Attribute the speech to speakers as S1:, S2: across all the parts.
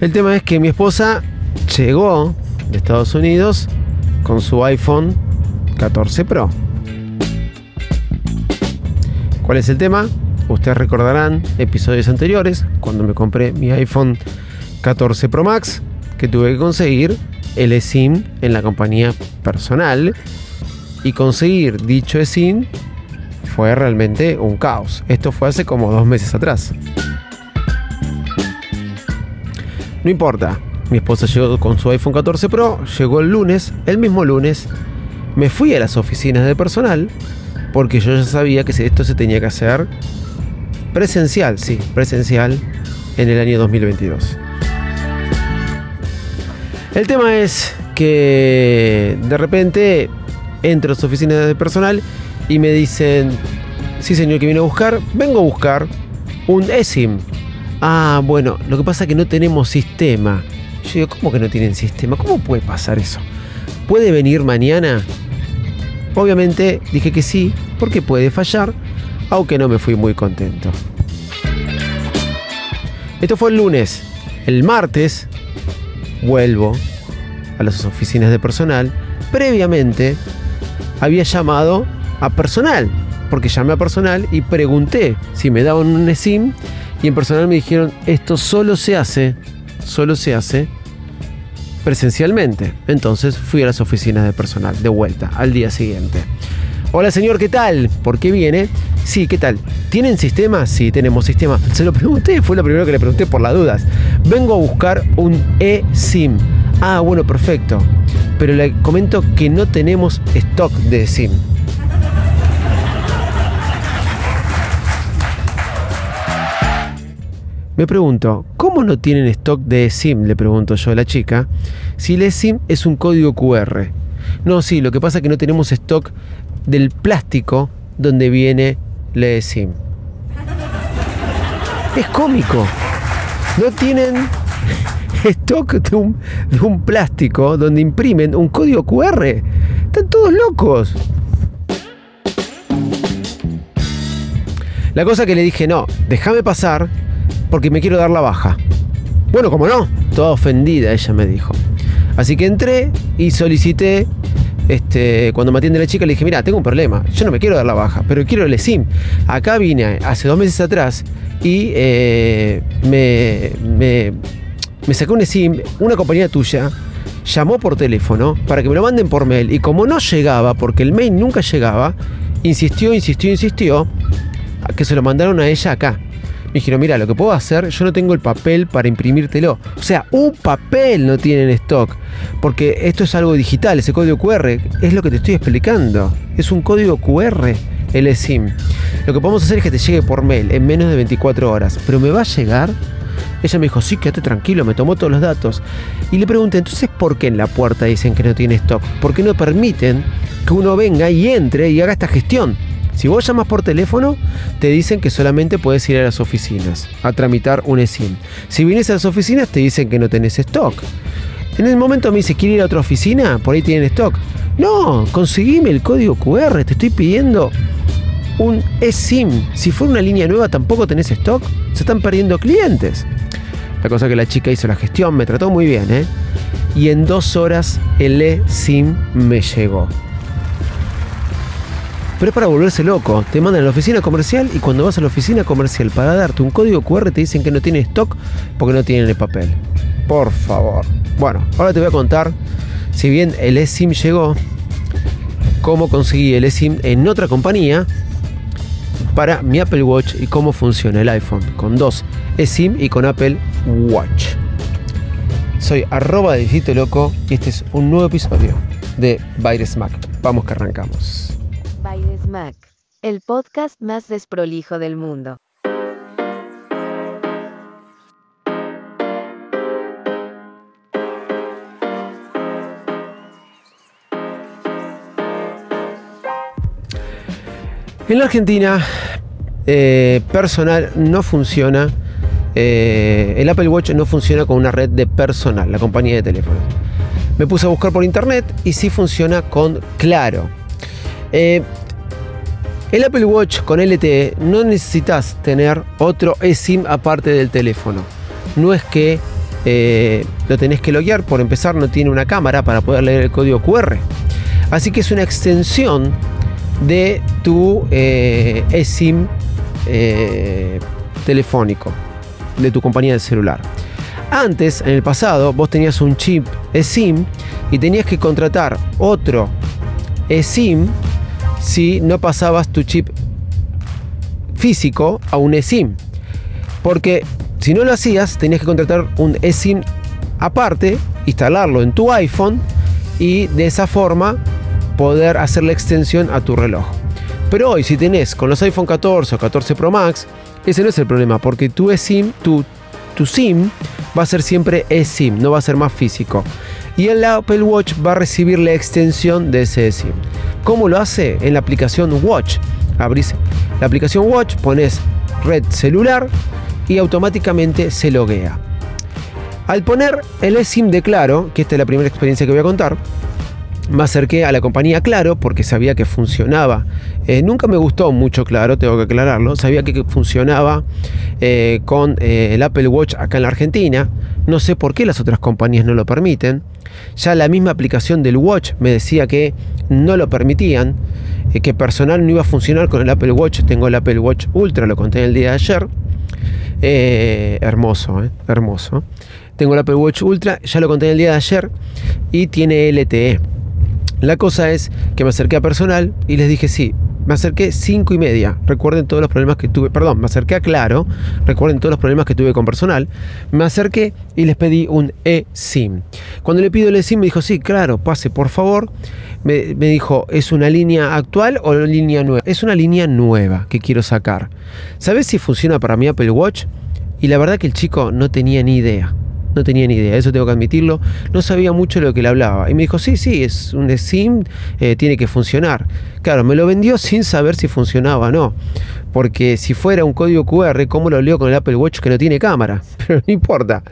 S1: El tema es que mi esposa llegó de Estados Unidos con su iPhone 14 Pro. ¿Cuál es el tema? Ustedes recordarán episodios anteriores, cuando me compré mi iPhone 14 Pro Max, que tuve que conseguir el eSIM en la compañía personal. Y conseguir dicho eSIM fue realmente un caos. Esto fue hace como dos meses atrás. No importa, mi esposa llegó con su iPhone 14 Pro, llegó el lunes, el mismo lunes, me fui a las oficinas de personal porque yo ya sabía que esto se tenía que hacer presencial, sí, presencial en el año 2022. El tema es que de repente entro a las oficinas de personal y me dicen, sí señor que viene a buscar, vengo a buscar un eSIM. Ah, bueno, lo que pasa es que no tenemos sistema. Yo digo, ¿cómo que no tienen sistema? ¿Cómo puede pasar eso? ¿Puede venir mañana? Obviamente dije que sí, porque puede fallar, aunque no me fui muy contento. Esto fue el lunes. El martes vuelvo a las oficinas de personal. Previamente había llamado a personal, porque llamé a personal y pregunté si me daban un SIM y en personal me dijeron, esto solo se hace, solo se hace presencialmente. Entonces fui a las oficinas de personal de vuelta al día siguiente. Hola señor, ¿qué tal? ¿Por qué viene? Sí, ¿qué tal? ¿Tienen sistema? Sí, tenemos sistema. Se lo pregunté, fue lo primero que le pregunté por las dudas. Vengo a buscar un eSIM. Ah, bueno, perfecto. Pero le comento que no tenemos stock de SIM. Me pregunto, ¿cómo no tienen stock de SIM? Le pregunto yo a la chica. Si el SIM es un código QR. No, sí, lo que pasa es que no tenemos stock del plástico donde viene la SIM. Es cómico. No tienen stock de un, de un plástico donde imprimen un código QR. Están todos locos. La cosa que le dije, no, déjame pasar porque me quiero dar la baja. Bueno, como no, toda ofendida ella me dijo. Así que entré y solicité este, cuando me atiende la chica le dije, mira, tengo un problema, yo no me quiero dar la baja, pero quiero el SIM. Acá vine hace dos meses atrás y eh, me, me, me sacó un SIM, una compañía tuya, llamó por teléfono para que me lo manden por mail y como no llegaba, porque el mail nunca llegaba, insistió, insistió, insistió, que se lo mandaron a ella acá. Me dijeron, mira, lo que puedo hacer, yo no tengo el papel para imprimírtelo. O sea, un papel no tiene en stock. Porque esto es algo digital, ese código QR. Es lo que te estoy explicando. Es un código QR, el SIM. Lo que podemos hacer es que te llegue por mail en menos de 24 horas. Pero ¿me va a llegar? Ella me dijo, sí, quédate tranquilo, me tomó todos los datos. Y le pregunté, entonces, ¿por qué en la puerta dicen que no tiene stock? ¿Por qué no permiten que uno venga y entre y haga esta gestión? Si vos llamas por teléfono, te dicen que solamente puedes ir a las oficinas a tramitar un eSIM. Si vienes a las oficinas, te dicen que no tenés stock. En el momento me dice, ¿quiere ir a otra oficina? Por ahí tienen stock. No, conseguime el código QR, te estoy pidiendo un eSIM. Si fuera una línea nueva, tampoco tenés stock. Se están perdiendo clientes. La cosa que la chica hizo la gestión, me trató muy bien, ¿eh? Y en dos horas el eSIM me llegó. Pero es para volverse loco. Te mandan a la oficina comercial y cuando vas a la oficina comercial para darte un código QR te dicen que no tiene stock porque no tienen el papel. Por favor. Bueno, ahora te voy a contar, si bien el eSIM llegó, cómo conseguí el eSIM en otra compañía para mi Apple Watch y cómo funciona el iPhone con dos eSIM y con Apple Watch. Soy arroba de Loco y este es un nuevo episodio de Virus Mac. Vamos que arrancamos.
S2: Mac, el podcast más desprolijo del mundo.
S1: En la Argentina, eh, personal no funciona. Eh, el Apple Watch no funciona con una red de personal, la compañía de teléfonos. Me puse a buscar por internet y sí funciona con Claro. Eh, el Apple Watch con LTE no necesitas tener otro eSIM aparte del teléfono. No es que eh, lo tenés que loguear. Por empezar, no tiene una cámara para poder leer el código QR. Así que es una extensión de tu eh, eSIM eh, telefónico, de tu compañía de celular. Antes, en el pasado, vos tenías un chip eSIM y tenías que contratar otro eSIM si no pasabas tu chip físico a un eSIM. Porque si no lo hacías, tenías que contratar un eSIM aparte, instalarlo en tu iPhone y de esa forma poder hacer la extensión a tu reloj. Pero hoy, si tenés con los iPhone 14 o 14 Pro Max, ese no es el problema, porque tu eSIM, tu, SIM va a ser siempre eSIM, no va a ser más físico. Y el Apple Watch va a recibir la extensión de ese eSIM. ¿Cómo lo hace? En la aplicación Watch. Abrís la aplicación Watch, pones red celular y automáticamente se loguea. Al poner el eSIM de Claro, que esta es la primera experiencia que voy a contar, me acerqué a la compañía Claro porque sabía que funcionaba. Eh, nunca me gustó mucho Claro, tengo que aclararlo. Sabía que funcionaba eh, con eh, el Apple Watch acá en la Argentina. No sé por qué las otras compañías no lo permiten. Ya la misma aplicación del Watch me decía que no lo permitían, que personal no iba a funcionar con el Apple Watch. Tengo el Apple Watch Ultra, lo conté el día de ayer. hermoso, hermoso. Tengo el Apple Watch Ultra, ya lo conté el día de ayer, y tiene LTE. La cosa es que me acerqué a personal y les dije sí. Me acerqué 5 y media. Recuerden todos los problemas que tuve. Perdón, me acerqué a Claro. Recuerden todos los problemas que tuve con personal. Me acerqué y les pedí un eSIM. Cuando le pido el eSIM me dijo, sí, claro, pase por favor. Me, dijo, ¿es una línea actual o línea nueva? Es una línea nueva que quiero sacar. ¿Sabes si funciona para mi Apple Watch? Y la verdad que el chico no tenía ni idea no tenía ni idea, eso tengo que admitirlo, no sabía mucho de lo que le hablaba. Y me dijo, sí, sí, es un SIM, eh, tiene que funcionar. Claro, me lo vendió sin saber si funcionaba o no. Porque si fuera un código QR, ¿cómo lo leo con el Apple Watch que no tiene cámara? Pero no importa.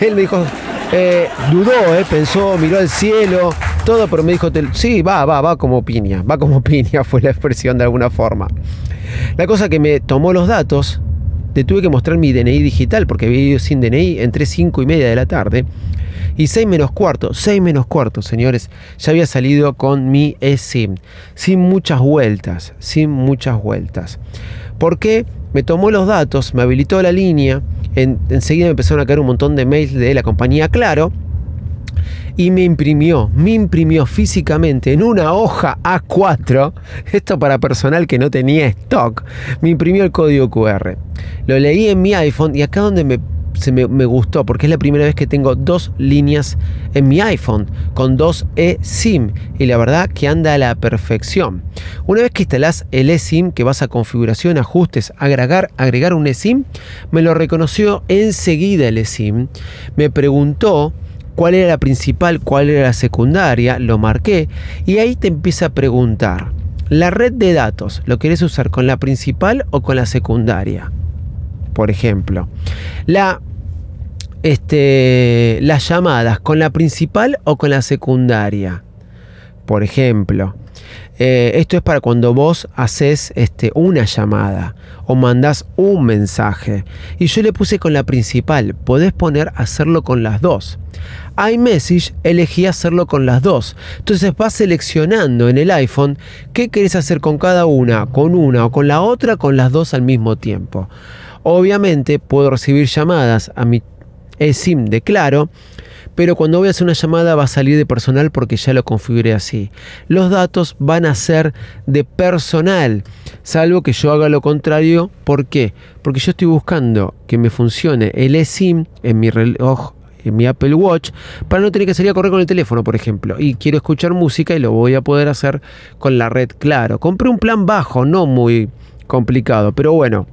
S1: Él me dijo, eh, dudó, eh, pensó, miró al cielo, todo, pero me dijo, sí, va, va, va como piña, va como piña, fue la expresión de alguna forma. La cosa que me tomó los datos, te tuve que mostrar mi DNI digital porque había ido sin DNI entre 5 y media de la tarde. Y 6 menos cuarto, 6 menos cuarto, señores, ya había salido con mi eSIM. Sin muchas vueltas, sin muchas vueltas. ¿Por qué? Me tomó los datos, me habilitó la línea, enseguida me empezaron a caer un montón de mails de la compañía Claro y me imprimió, me imprimió físicamente en una hoja A4, esto para personal que no tenía stock, me imprimió el código QR. Lo leí en mi iPhone y acá donde me, se me, gustó, porque es la primera vez que tengo dos líneas en mi iPhone con dos eSIM y la verdad que anda a la perfección. Una vez que instalás el eSIM, que vas a configuración, ajustes, agregar, agregar un eSIM, me lo reconoció enseguida el eSIM, me preguntó cuál era la principal, cuál era la secundaria, lo marqué y ahí te empieza a preguntar, ¿la red de datos lo querés usar con la principal o con la secundaria? Por ejemplo, este, las llamadas con la principal o con la secundaria. Por ejemplo, eh, esto es para cuando vos haces este, una llamada o mandás un mensaje. Y yo le puse con la principal. Podés poner hacerlo con las dos iMessage elegí hacerlo con las dos. Entonces vas seleccionando en el iPhone qué querés hacer con cada una, con una o con la otra, con las dos al mismo tiempo. Obviamente puedo recibir llamadas a mi eSIM de Claro, pero cuando voy a hacer una llamada va a salir de personal porque ya lo configuré así. Los datos van a ser de personal, salvo que yo haga lo contrario. ¿Por qué? Porque yo estoy buscando que me funcione el eSIM en mi reloj en mi Apple Watch para no tener que salir a correr con el teléfono, por ejemplo. Y quiero escuchar música y lo voy a poder hacer con la red Claro. Compré un plan bajo, no muy complicado, pero bueno,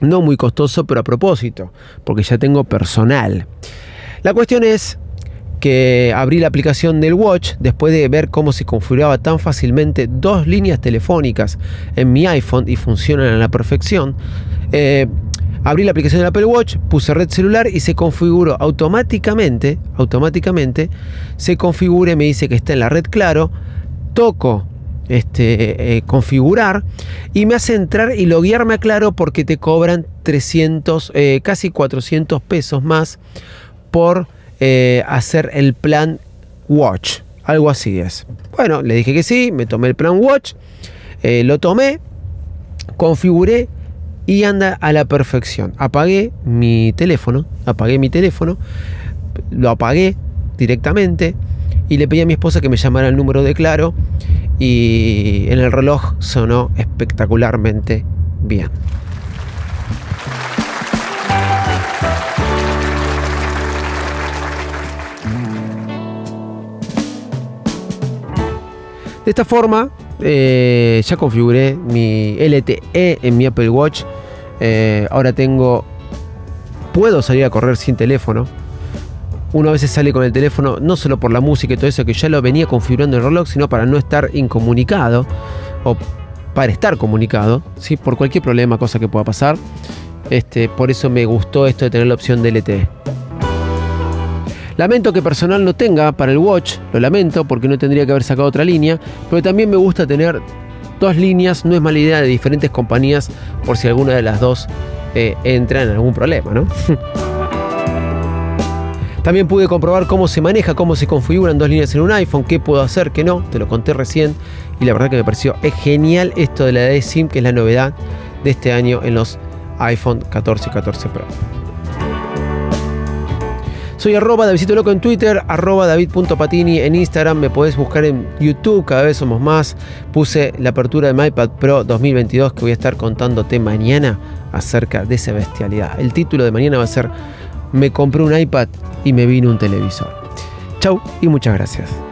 S1: no muy costoso, pero a propósito, porque ya tengo personal. La cuestión es que abrí la aplicación del Watch después de ver cómo se configuraba tan fácilmente dos líneas telefónicas en mi iPhone y funcionan a la perfección. Eh, Abrí la aplicación del Apple Watch, puse red celular y se configuró automáticamente, automáticamente se configura y me dice que está en la red claro, toco este, eh, configurar y me hace entrar y loguearme a claro porque te cobran 300, eh, casi 400 pesos más por eh, hacer el plan Watch. Algo así es. Bueno, le dije que sí, me tomé el plan Watch, eh, lo tomé, configuré y anda a la perfección. Apagué mi teléfono, apagué mi teléfono, lo apagué directamente y le pedí a mi esposa que me llamara el número de Claro y en el reloj sonó espectacularmente bien. De esta forma, eh, ya configuré mi LTE en mi Apple Watch. Eh, ahora tengo. Puedo salir a correr sin teléfono. Uno a veces sale con el teléfono, no solo por la música y todo eso, que ya lo venía configurando el reloj, sino para no estar incomunicado o para estar comunicado, ¿sí? por cualquier problema, cosa que pueda pasar. Este, por eso me gustó esto de tener la opción de LTE. Lamento que personal no tenga para el Watch, lo lamento porque no tendría que haber sacado otra línea, pero también me gusta tener dos líneas, no es mala idea de diferentes compañías por si alguna de las dos eh, entra en algún problema, ¿no? También pude comprobar cómo se maneja, cómo se configuran dos líneas en un iPhone, qué puedo hacer, qué no, te lo conté recién y la verdad que me pareció es genial esto de la eSIM, que es la novedad de este año en los iPhone 14 y 14 Pro. Soy arroba Davidito Loco en Twitter, arroba David.patini en Instagram, me podés buscar en YouTube, cada vez somos más. Puse la apertura de iPad Pro 2022 que voy a estar contándote mañana acerca de esa bestialidad. El título de mañana va a ser Me compré un iPad y me vino un televisor. Chau y muchas gracias.